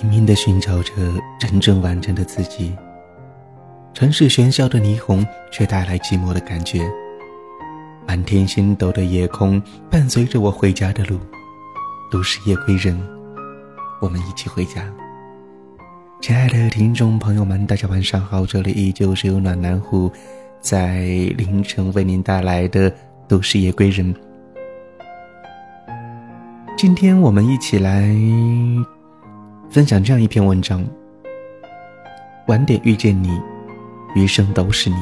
拼命地寻找着真正完整的自己。城市喧嚣的霓虹却带来寂寞的感觉。满天星斗的夜空伴随着我回家的路。都市夜归人，我们一起回家。亲爱的听众朋友们，大家晚上好，这里依旧是由暖男户在凌晨为您带来的都市夜归人。今天我们一起来分享这样一篇文章：晚点遇见你，余生都是你。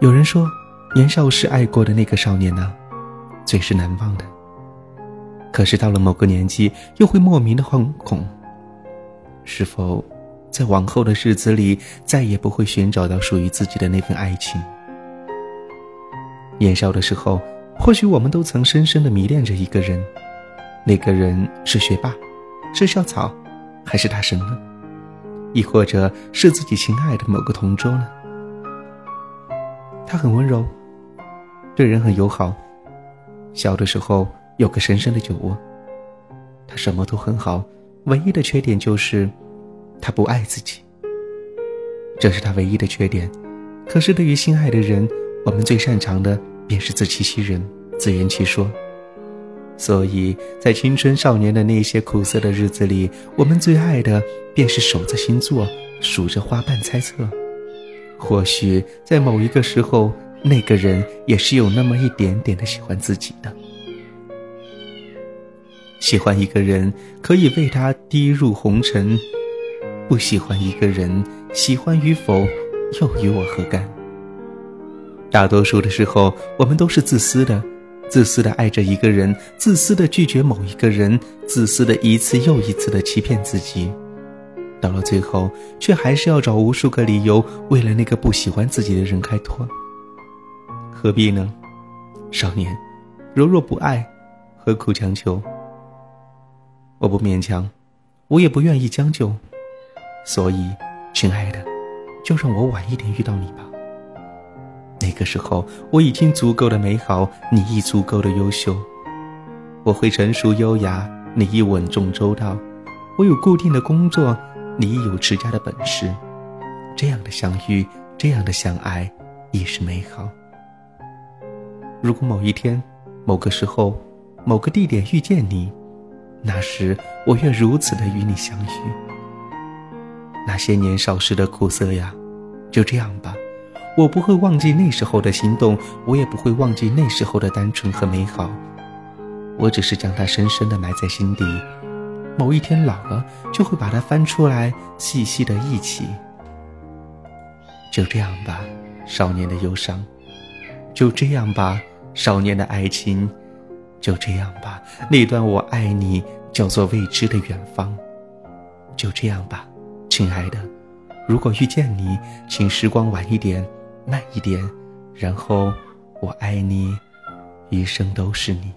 有人说，年少时爱过的那个少年呢，最是难忘的。可是到了某个年纪，又会莫名的惶恐，是否在往后的日子里，再也不会寻找到属于自己的那份爱情？年少的时候。或许我们都曾深深的迷恋着一个人，那个人是学霸，是校草，还是大神呢？亦或者是自己心爱的某个同桌呢？他很温柔，对人很友好，小的时候有个深深的酒窝。他什么都很好，唯一的缺点就是他不爱自己。这是他唯一的缺点。可是对于心爱的人，我们最擅长的。便是自欺欺人，自圆其说。所以在青春少年的那些苦涩的日子里，我们最爱的便是守着星座，数着花瓣猜测。或许在某一个时候，那个人也是有那么一点点的喜欢自己的。喜欢一个人，可以为他滴入红尘；不喜欢一个人，喜欢与否，又与我何干？大多数的时候，我们都是自私的，自私的爱着一个人，自私的拒绝某一个人，自私的一次又一次的欺骗自己，到了最后，却还是要找无数个理由，为了那个不喜欢自己的人开脱。何必呢？少年，如若不爱，何苦强求？我不勉强，我也不愿意将就，所以，亲爱的，就让我晚一点遇到你吧。那个时候，我已经足够的美好，你亦足够的优秀。我会成熟优雅，你亦稳重周到。我有固定的工作，你亦有持家的本事。这样的相遇，这样的相爱，亦是美好。如果某一天、某个时候、某个地点遇见你，那时我愿如此的与你相遇。那些年少时的苦涩呀，就这样。我不会忘记那时候的心动，我也不会忘记那时候的单纯和美好。我只是将它深深的埋在心底，某一天老了，就会把它翻出来，细细的忆起。就这样吧，少年的忧伤；就这样吧，少年的爱情；就这样吧，那段我爱你叫做未知的远方。就这样吧，亲爱的，如果遇见你，请时光晚一点。慢一点，然后我爱你，一生都是你。